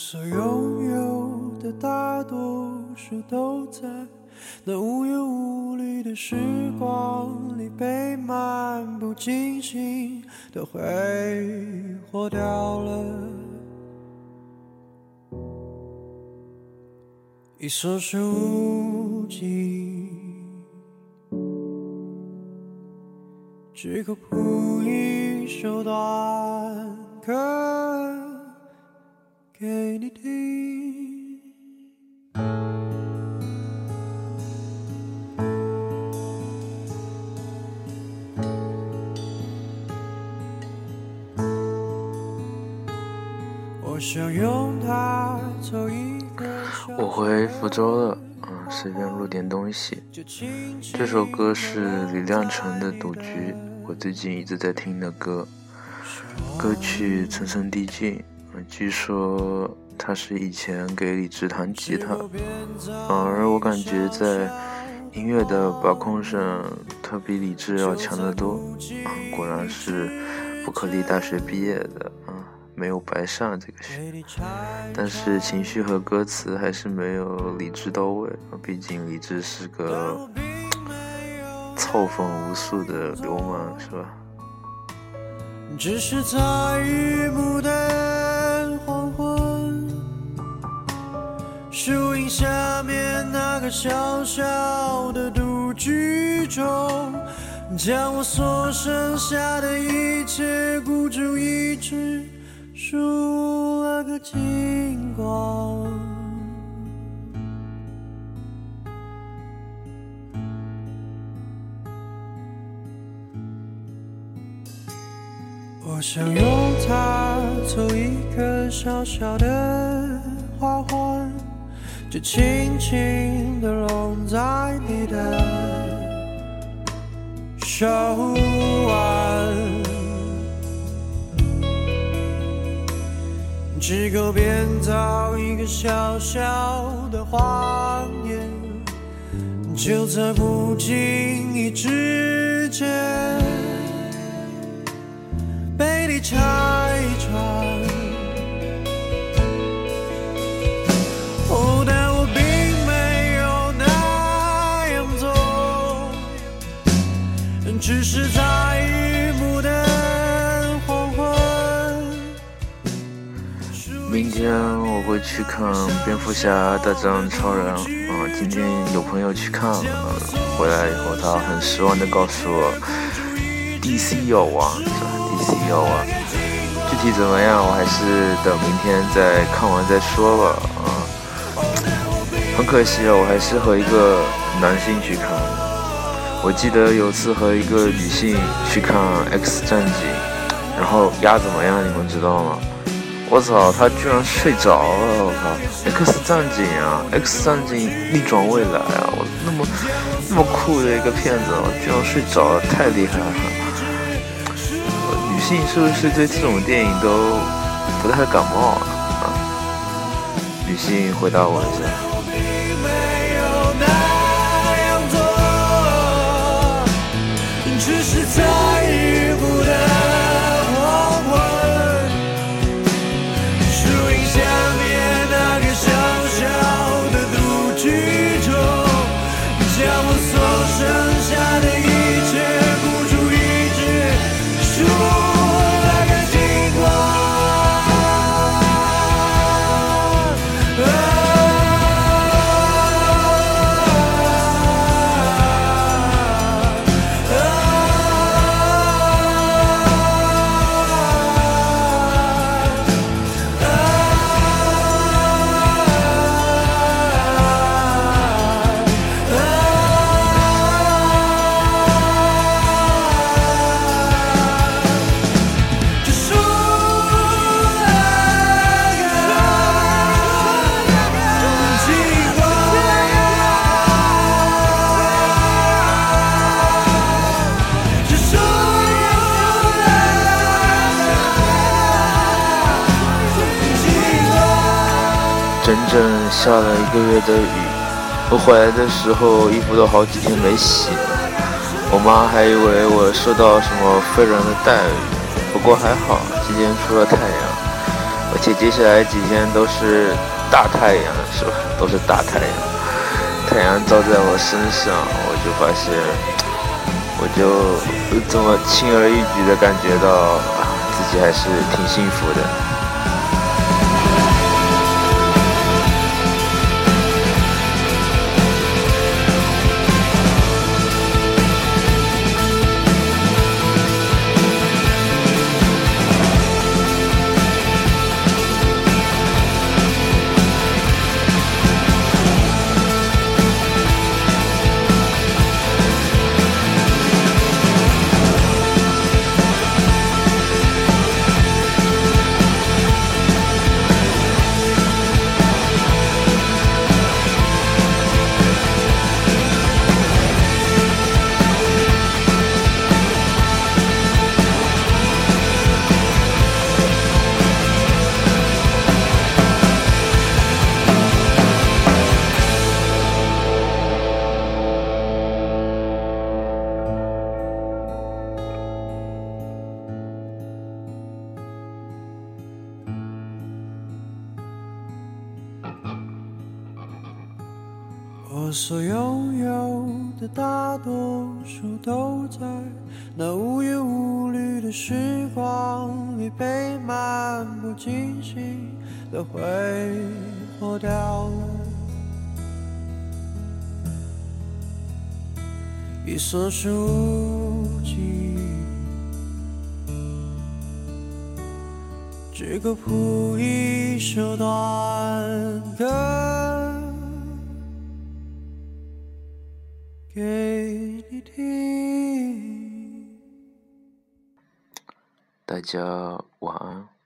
所拥有的大多数都在那无忧无虑的时光里被漫不经心的挥霍掉了，一所书籍，只够谱一首短歌。给你听。我想用它走一个我回福州了，嗯，随便录点东西。这首歌是李亮程的《赌局》，我最近一直在听的歌，歌曲层层递进。据说他是以前给李志弹吉他，而我感觉在音乐的把控上，他比李志要强得多。果然是伯克利大学毕业的，啊，没有白上这个学。但是情绪和歌词还是没有李志到位，毕竟李志是个操风无数的流氓，是吧？只是在小小的赌局中，将我所剩下的一切孤注一掷，输了个精光。我想用它做一个小小的花环，就轻轻地拢在你的手腕，只够编造一个小小的谎言，就在不经意之间。被你拆只是在雨幕的黄昏。明天我会去看蝙蝠侠大战超人啊！今天有朋友去看了，回来以后他很失望的告诉我，DC 要亡。有啊，具体怎么样，我还是等明天再看完再说吧。啊，很可惜啊，我还是和一个男性去看。我记得有次和一个女性去看《X 战警》，然后丫怎么样？你们知道吗？我操，她居然睡着了！我靠，《X 战警》啊，《X 战警：逆转未来》啊，我那么那么酷的一个片子，我居然睡着了，太厉害了！女性是不是对这种电影都不太感冒啊？女性回答我一下。reason 下了一个月的雨，我回来的时候衣服都好几天没洗了。我妈还以为我受到什么非人的待遇，不过还好，今天出了太阳，而且接下来几天都是大太阳，是吧？都是大太阳，太阳照在我身上，我就发现，我就这么轻而易举的感觉到自己还是挺幸福的。我所拥有的大多数都在那无忧无虑的时光里被漫不经心的挥霍掉。一所书籍，只够谱一首短歌。给你听。大家晚安。